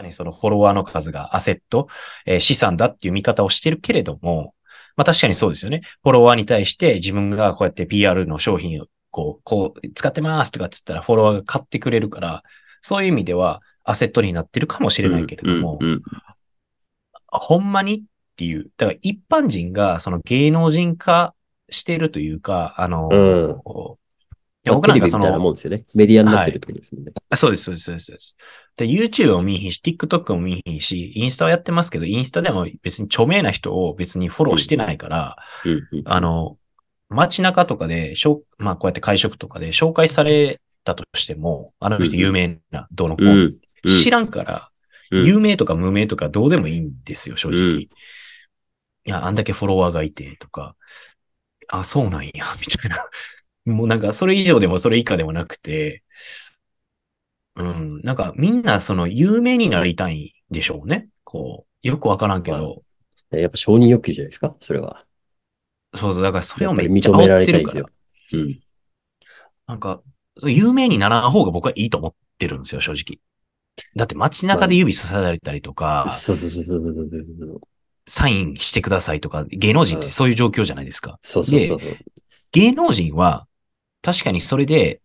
かにそのフォロワーの数がアセット、えー資産だっていう見方をしてるけれども、まあ確かにそうですよね。フォロワーに対して自分がこうやって PR の商品をこう、こう、使ってますとかっつったらフォロワーが買ってくれるから、そういう意味ではアセットになってるかもしれないけれども、うんうんほんまにっていう。だから一般人がその芸能人化してるというか、あの、うんいや僕まあテレビみたいななんかその、もんですよね。メディアになってるってことですもんね。あそうです、そうです、そうですそうです。で、YouTube も見えひんし、TikTok も見えひんし、インスタはやってますけど、インスタでも別に著名な人を別にフォローしてないから、うんうんあの、街中とかで、しょうまあこうやって会食とかで紹介されたとしても、あの人有名な、どうのこうの、うんうん知らんから、うん有名とか無名とかどうでもいいんですよ、正直。うんいや、あんだけフォロワーがいてとか、あ、そうなんや、みたいな。もうなんか、それ以上でもそれ以下でもなくて、うん、なんかみんなその有名になりたいんでしょうね。こう、よくわからんけど、やっぱ承認欲求じゃないですか？それは。そうそう、だからそれをめっちゃり認めら煽ってるかられたいんですよ、。うん。なんか、有名にならん方が僕はいいと思ってるんですよ、正直。だって街中で指さされたりとか、そうそうそうそうそうそう。サインしてくださいとか、芸能人ってそういう状況じゃないですか。そうそうそうそう。芸能人は、確かにそれで、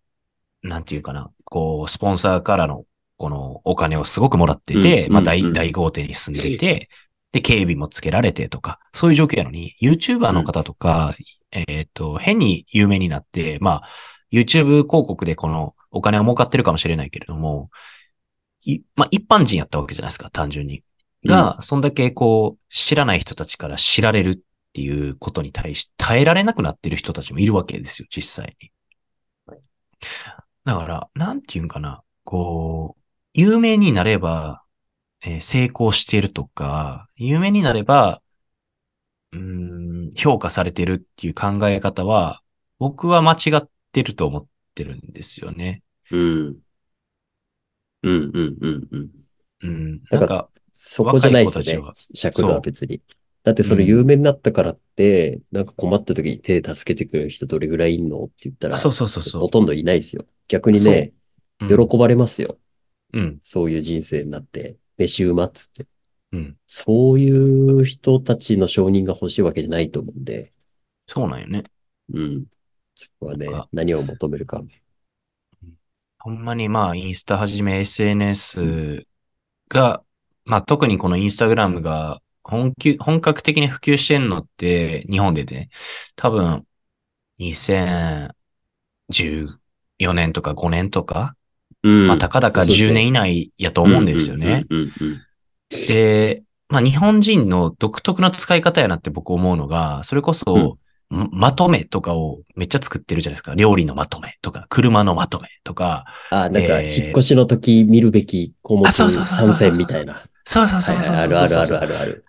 なんていうかな、こう、スポンサーからの、このお金をすごくもらってて、まあ大、うんうんうん大豪邸に住んでて、で、警備もつけられてとか、そういう状況やのに、YouTuber の方とか、えっ、と、変に有名になって、まあ、YouTube 広告でこのお金は儲かってるかもしれないけれども、いまあ、一般人やったわけじゃないですか、単純に。が、そんだけこう、知らない人たちから知られるっていうことに対し、耐えられなくなってる人たちもいるわけですよ、実際に。だから、なんていうんかな、こう、有名になれば、えー成功してるとか、有名になれば、うーん、評価されてるっていう考え方は、僕は間違ってると思ってるんですよね。うん。うんうんうんうん。うん。なんんか、そこじゃないですよね。尺度は別に。だってそれ有名になったからって、なんか困った時に手助けてくれる人どれぐらいいんの？って言ったら、あそうそうそうそうほとんどいないですよ。逆にね、うん喜ばれますよ。うん。そういう人生になって、飯うまっつって。うん。そういう人たちの承認が欲しいわけじゃないと思うんで、そうなんよね。うん。そこはね何を求めるか。ほんまにまあ、インスタはじめ SNS が、まあ特にこのインスタグラムが本気本格的に普及してんのって、日本でね、多分、2014年とか5年とか、うん。まあ、たかだかそうですね10年以内やと思うんですよね。うんうんうんで、まあ、日本人の独特な使い方やなって僕思うのが、それこそ、ままとめとかをめっちゃ作ってるじゃないですか。料理のまとめとか、車のまとめとか。あ、なんか、えー引っ越しの時見るべき項目参戦みたいな。そうそうそうそうあるあるあるあるある。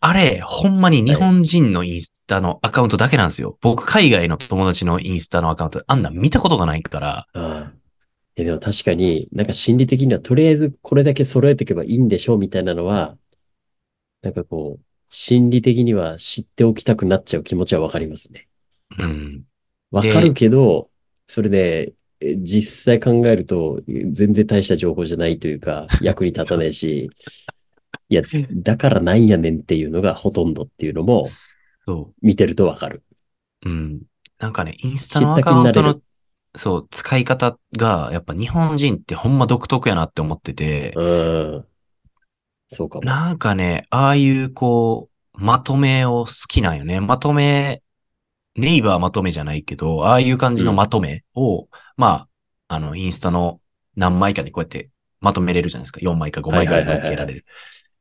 あれ、ほんまに日本人のインスタのアカウントだけなんですよ。僕、海外の友達のインスタのアカウント、あんなん見たことがないから。ああ。えでも確かに、なんか心理的にはとりあえずこれだけ揃えていけばいいんでしょうみたいなのは、なんかこう、心理的には知っておきたくなっちゃう気持ちはわかりますね。うん。わかるけど、それで、え実際考えると、全然大した情報じゃないというか、役に立たないし、いや、だからなんやねんっていうのがほとんどっていうのも、そ見てるとわかる。う。うん。なんかね、インスタのアカウントのそう、使い方が、やっぱ日本人ってほんま独特やなって思ってて、うん。そうかも。なんかね、ああいうこう、まとめを好きなんよね。まとめ、ネイバーまとめじゃないけど、ああいう感じのまとめを、まあ、あの、インスタの何枚かにこうやってまとめれるじゃないですか。4枚か5枚かで乗っけられる。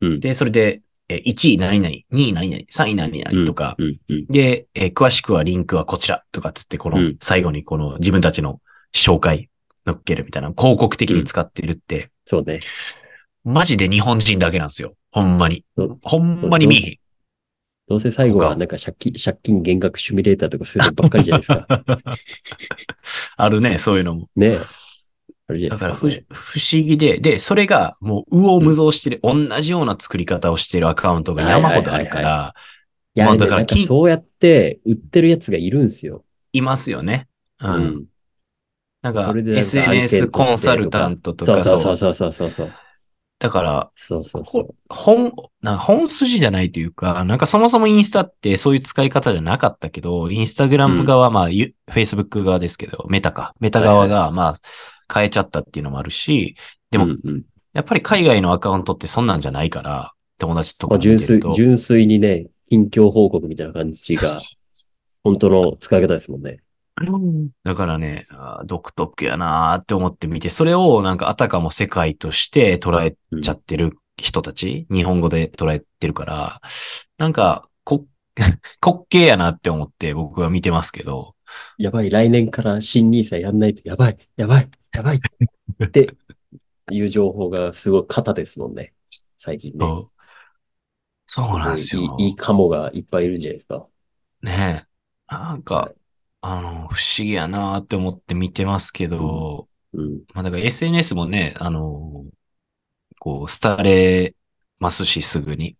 うん。で、それで、え1位何々、2位何々、3位何々とか。で、えー詳しくはリンクはこちらとかつって、このうん最後にこの自分たちの紹介乗っけるみたいな、広告的に使ってるって、そうね。マジで日本人だけなんですよ。ほんまに。ほんまに見えへん。どうせ最後はなんか借金、借金減額シミュレーターとかそういうのばっかりじゃないですか。あるね、そういうのも。ねえ。あるじゃなだから。不不思議で、で、それがもう、右往無造してる、同じような作り方をしてるアカウントが山ほどあるかはいら、いや、まあだからきそうやって売ってるやつがいるんですよ。いますよね。うん。うん。なんか SNS てコンサルタントとか、そうそうそそううそうそうそう。だから、そうそうそう。ほ本、なんか本筋じゃないというか、なんかそもそもインスタってそういう使い方じゃなかったけど、インスタグラム側、まあ、ユ Facebook 側ですけど、メタか。メタ側が、まあ、変えちゃったっていうのもあるし、でもうんうんやっぱり海外のアカウントってそんなんじゃないから、友達とかまあ、純粋純粋にね、近況報告みたいな感じが、本当の使い方ですもんね。だからね、独特やなーって思ってみて、それをなんかあたかも世界として捉えうんちゃってる人たち、日本語で捉えてるから、なんか、こ、滑稽やなって思って僕は見てますけど、やばい、来年から新ニーサやんないと、やばい、やばい、やばいっていう情報がすごい肩ですもんね。最近ね。そうなんですよ。ごいいいいいカモがいっぱいいるんじゃないですか。ねえ。なんか、はいあの、不思議やなーって思って見てますけど、うん。まあだから SNS もね、あの、こう、廃れますし、すぐに。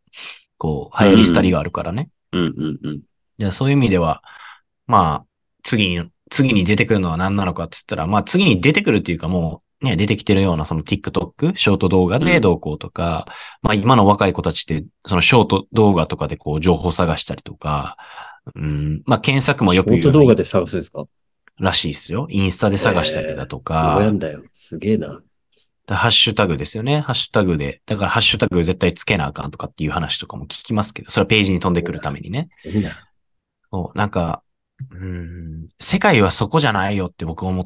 こう、流行り廃りがあるからね。うん、うん、うん。いや、そういう意味では、まあ、次に、次に出てくるのは何なのかって言ったら、まあ次に出てくるっていうかもう、ね、出てきてるようなその TikTok、ショート動画でどうこうとか、まあ今の若い子たちって、そのショート動画とかでこう情報探したりとか、うん、まあ検索もよくショート動画で探すんですか？らしいですよ。インスタで探したりだとどうんだよ。すげえな。だハッシュタグですよね。ハッシュタグで。だからハッシュタグ絶対つけなあかんとかっていう話とかも聞きますけど、それはページに飛んでくるためにね。そうなんか、うん、世界はそこじゃないよって僕は思っ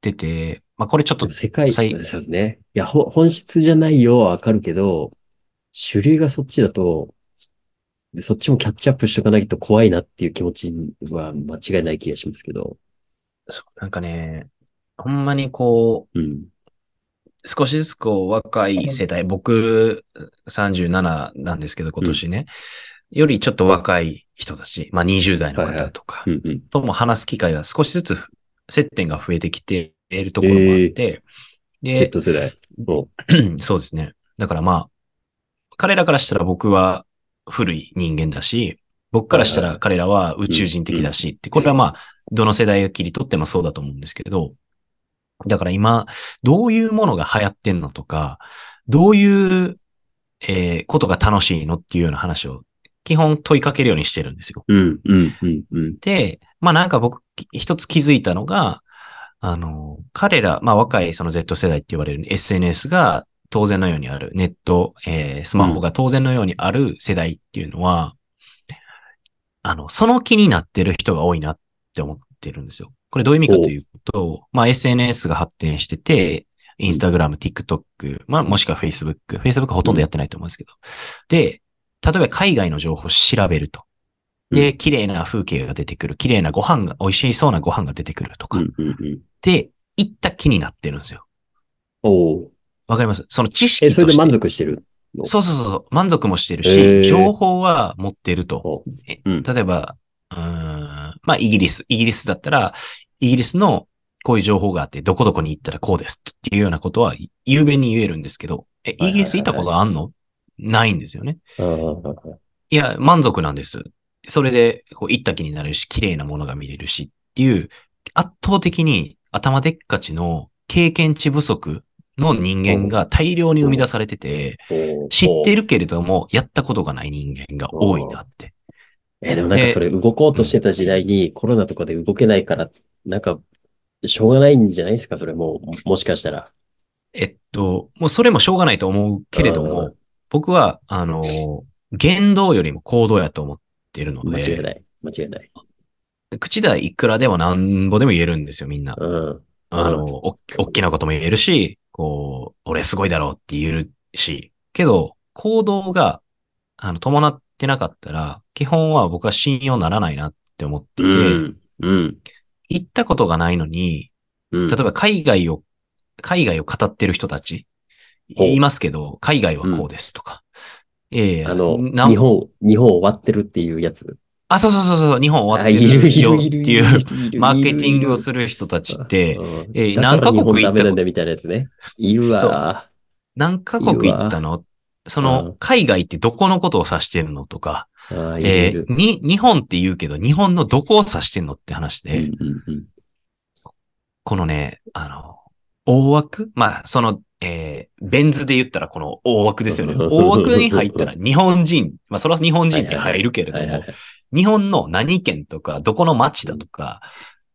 てて、まあこれちょっと、世界、ですね。いや、ほ本質じゃないよはわかるけど、主流がそっちだと、でそっちもキャッチアップしとかないと怖いなっていう気持ちは間違いない気がしますけど。そうなんかね、ほんまにこう、うん。少しずつこう若い世代、僕37なんですけど今年ね、よりちょっと若い人たち、まあ20代の方とか。とも話す機会が少しずつ接点が増えてきているところもあって、で、Z 世代。も そうですね。だからまあ、彼らからしたら僕は古い人間だし、僕からしたら彼らは宇宙人的だしって、これはまあ、どの世代を切り取ってもそうだと思うんですけど、だから今、どういうものが流行ってんのとか、どういう、えーことが楽しいのっていうような話を基本問いかけるようにしてるんですよ。う、うん、うん、うん、うん。で、まあなんか僕き一つ気づいたのが、あの、彼ら、まあ若いその Z 世代って言われる SNS が当然のようにある、ネット、えースマホが当然のようにある世代っていうのは、あの、その気になってる人が多いなって思ってるんですよ。これどういう意味かというと、まあ SNS が発展してて、インスタグラム、TikTok、まあもしくは Facebook、Facebook はほとんどやってないと思うんですけど。で、例えば海外の情報を調べると。うで、綺麗な風景が出てくる。綺麗なご飯が、美味しそうなご飯が出てくるとか。うん、うん、うん。で、行った気になってるんですよ。おお。わかります？その知識え、として。それで満足してるの？そうそうそう。満足もしてるし、情報は持ってると。例えば、うーん、まあ、イギリス。イギリスだったら、イギリスのこういう情報があって、どこどこに行ったらこうですっていうようなことは、雄弁に言えるんですけど、え、イギリス行ったことあんの？ないんですよね。いや、満足なんです。それで、こう、行った気になるし、綺麗なものが見れるしっていう、圧倒的に頭でっかちの経験値不足の人間が大量に生み出されてて、お知ってるけれども、やったことがない人間が多いなって。え、でもなんかそれ動こうとしてた時代にコロナとかで動けないから、なんか、しょうがないんじゃないですか、それもう、もしかしたら。えっと、もうそれもしょうがないと思うけれどうも、僕は、あの、言動よりも行動やと思ってるので、間違いない。間違いない。口ではいくらでも何ぼでも言えるんですよ、みんな。うん。あの、お大きなことも言えるし、こう、俺すごいだろうって言えるし、けど、行動が、あの、伴ってなかったら、基本は僕は信用ならないなって思ってて、うん。うん。行ったことがないのに、うん。例えば海外を、海外を語ってる人たち、言いますけど、海外はこうですとか。ええあの、日本、日本終わってるっていうやつ。あ、そうそうそうそう、日本終わあ、っている、よっていう、マーケティングをするる人たちって、うん。えー何カ国行ったダメなんだみたいなやつね。いるわ。何カ国行ったの？そうのん、海外ってどこのことを指してるのとか、えるーに、日本って言うけど、日本のどこを指してんのって話で、うんうんうん。このね、あの、大枠？まあ、その、えー、ベン図で言ったらこの大枠ですよね。大枠に入ったら日本人、まあそれは日本人って入るけれども日本の何県とか、どこの町だとか、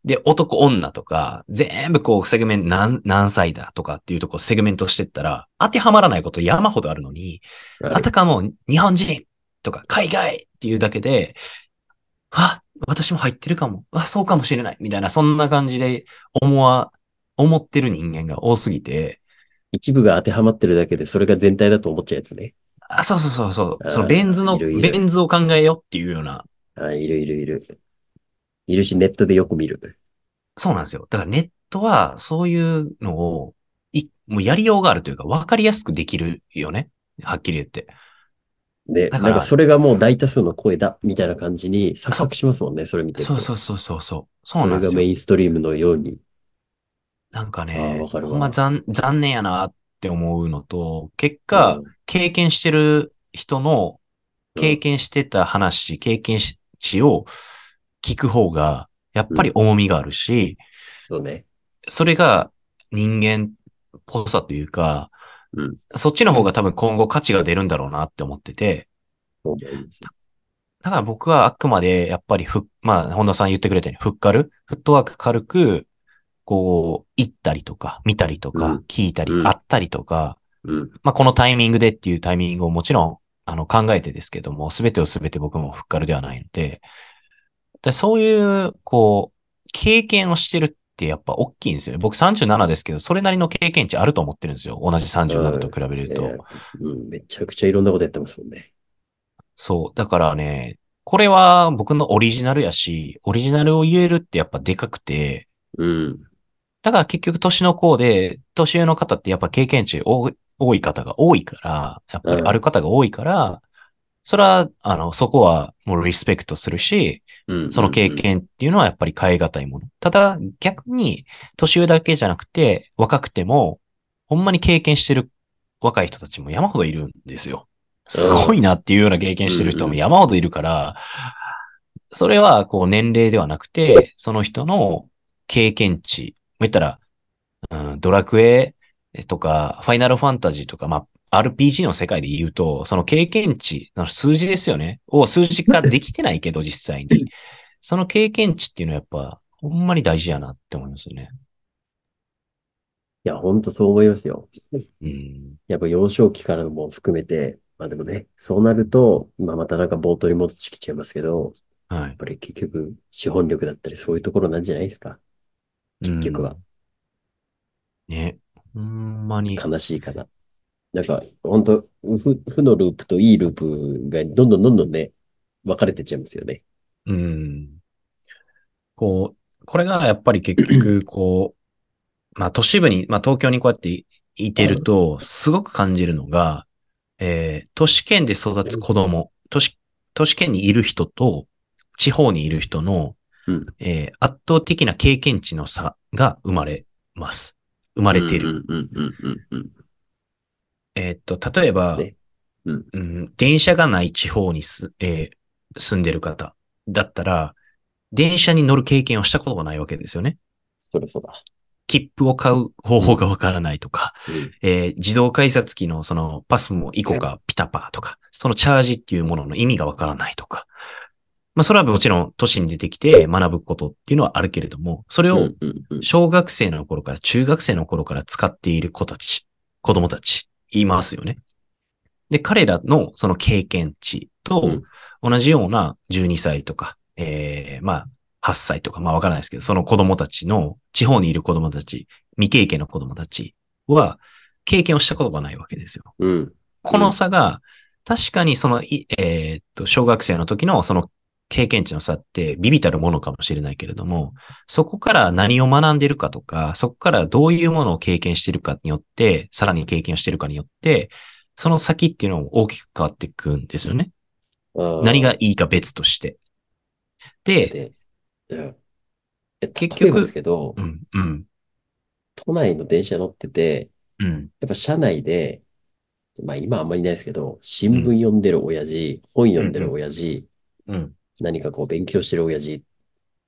で、男、女とか、全部こう、セグメント、何、何歳だとかっていうとこをセグメントしてったら、当てはまらないこと山ほどあるのに、あたかも日本人とか海外っていうだけで、あ、私も入ってるかも。あ、そうかもしれない。みたいな、そんな感じで思わ、思ってる人間が多すぎて、一部が当てはまってるだけで、それが全体だと思っちゃうやつね。あ、そうそうそうそう、そのベン図の、いるいるベン図を考えようっていうような、あ、いるいるいる。いるし、ネットでよく見る。そうなんですよ。だからネットはそういうのを、い、もうやりようがあるというか、わかりやすくできるよね。はっきり言って。で、なんかそれがもう大多数の声だ、みたいな感じに錯覚しますもんね、それ見てると。そうそうそうそうそう。なんそれがメですよ。インストリームのように。なんかね、わかるわ。ほんま残残念やなって思うのと、結果、うん。経験してる人の、経験してた話、経験し値を聞く方が、やっぱり重みがあるし、そうね。それが人間っぽさというか、うん。そっちの方が多分今後価値が出るんだろうなって思ってて、そうだから僕はあくまでやっぱりふ、まあ、本田さん言ってくれたように、ふっかる？フットワーク軽く、こう、行ったりとか、見たりとかうん、聞いたり、うん会ったりとか、うん。まあ、このタイミングでっていうタイミングをもちろん、あの、考えてですけども、すべてをすべて僕もフッカルではないので、でそういう、こう、経験をしてるってやっぱ大きいんですよね。僕37ですけど、それなりの経験値あると思ってるんですよ。同じ37と比べると。えーうん、めちゃくちゃいろんなことやってますもんね。そう。だからね、これは僕のオリジナルやし、オリジナルを言えるってやっぱでかくて、うん。だから結局年の子で、年上の方ってやっぱ経験値多い多い方が多いから、やっぱりある方が多いから、それは、あの、そこはもうリスペクトするし、うん。その経験っていうのはやっぱり変え難いもの。ただ、逆に、年上だけじゃなくて、若くても、ほんまに経験してる若い人たちも山ほどいるんですよ。すごいなっていうような経験してる人も山ほどいるから、それは、こう、年齢ではなくて、その人の経験値。言ったら、うん、ドラクエとか、ファイナルファンタジーとか、まあ、RPG の世界で言うと、その経験値の数字ですよね。を数字化できてないけど、実際に。その経験値っていうのはやっぱ、ほんまに大事やなって思いますよね。いや、ほんとそう思いますよ。うん。やっぱ幼少期からのも含めて、まあでもね、そうなると、まあまたなんか冒頭に戻ってきちゃいますけど、はいやっ。ぱり結局資本力だったりそういうところなんじゃないですか。結局は。ね。ほんまに。悲しいかな。なんか、本当負、負のループといいループがどんどんどんどんね、分かれてっちゃいますよね。うん。こう、これがやっぱり結局、こう、まあ都市部に、まあ東京にこうやっていいてると、すごく感じるのが、えー都市圏で育つ子供、都市、都市圏にいる人と、地方にいる人の、うんえー圧倒的な経験値の差が生まれます。生まれてる。うんうんうんうんうん。えーっと、例えば、そうん、電車がない地方にす、えー住んでる方だったら、電車に乗る経験をしたことがないわけですよね。それそうだ。切符を買う方法がわからないとか、うんえー自動改札機のそのパスもイコかピタパーとか、そのチャージっていうものの意味がわからないとか。まあそれはもちろん都市に出てきて学ぶことっていうのはあるけれども、それを小学生の頃から中学生の頃から使っている子たち、子供たち、いますよね。で、彼らのその経験値とうん同じような12歳とか、えー、まあ、8歳とか、まあわからないですけど、その子供たちの、地方にいる子供たち、未経験の子供たちは、経験をしたことがないわけですよ。うん。この差が、確かにその、いえーっと、小学生の時のその経験値の差ってビビたるものかもしれないけれども、そこから何を学んでるかとか、そこからどういうものを経験してるかによって、さらに経験をしてるかによって、その先っていうのも大きく変わっていくんですよね。何がいいか別として。で、で、うんえ結局ですけどう、ん、うん、都内の電車乗ってて、うん、やっぱ車内で、まあ今あんまりいないですけど、新聞読んでる親父、本読んでる親父、うん、何かこう勉強してる親父、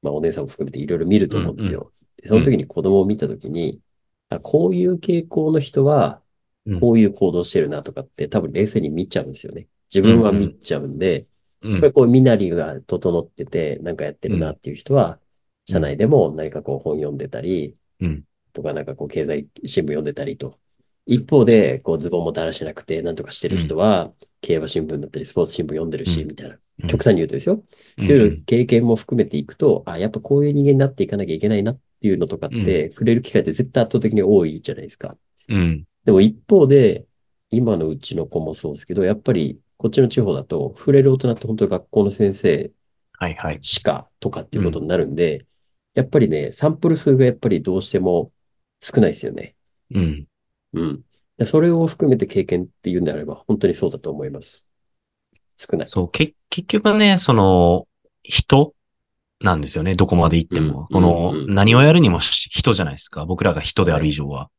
まあお姉さんも含めていろいろ見ると思うんですよ。でその時に子供を見た時に、あこういう傾向の人はうんこういう行動してるなとかって多分冷静に見ちゃうんですよね。自分は見ちゃうんで、うんやっぱりこう身なりが整ってて、なんかやってるなっていう人は、社内でも何かこう本読んでたり、うん。とかなんかこう経済新聞読んでたりと。一方で、こうズボンもだらしなくて、なんとかしてる人は、競馬新聞だったり、スポーツ新聞読んでるし、うんみたいな。うん極端に言うとですよ。うんっていう経験も含めていくと、あ、やっぱこういう人間になっていかなきゃいけないなっていうのとかって、触れる機会って絶対圧倒的に多いじゃないですか。うん。でも一方で、今のうちの子もそうですけど、やっぱりこっちの地方だと、触れる大人って本当に学校の先生はいはい。しかとかっていうことになるんで、やっぱりね、サンプル数がやっぱりどうしても少ないですよね。うん。うん。でそれを含めて経験っていうんであれば、本当にそうだと思います。少ない。そう、け、結局ね、その、人なんですよね。どこまで行っても。うんこのうんう、ん何をやるにもし人じゃないですか。僕らが人である以上は。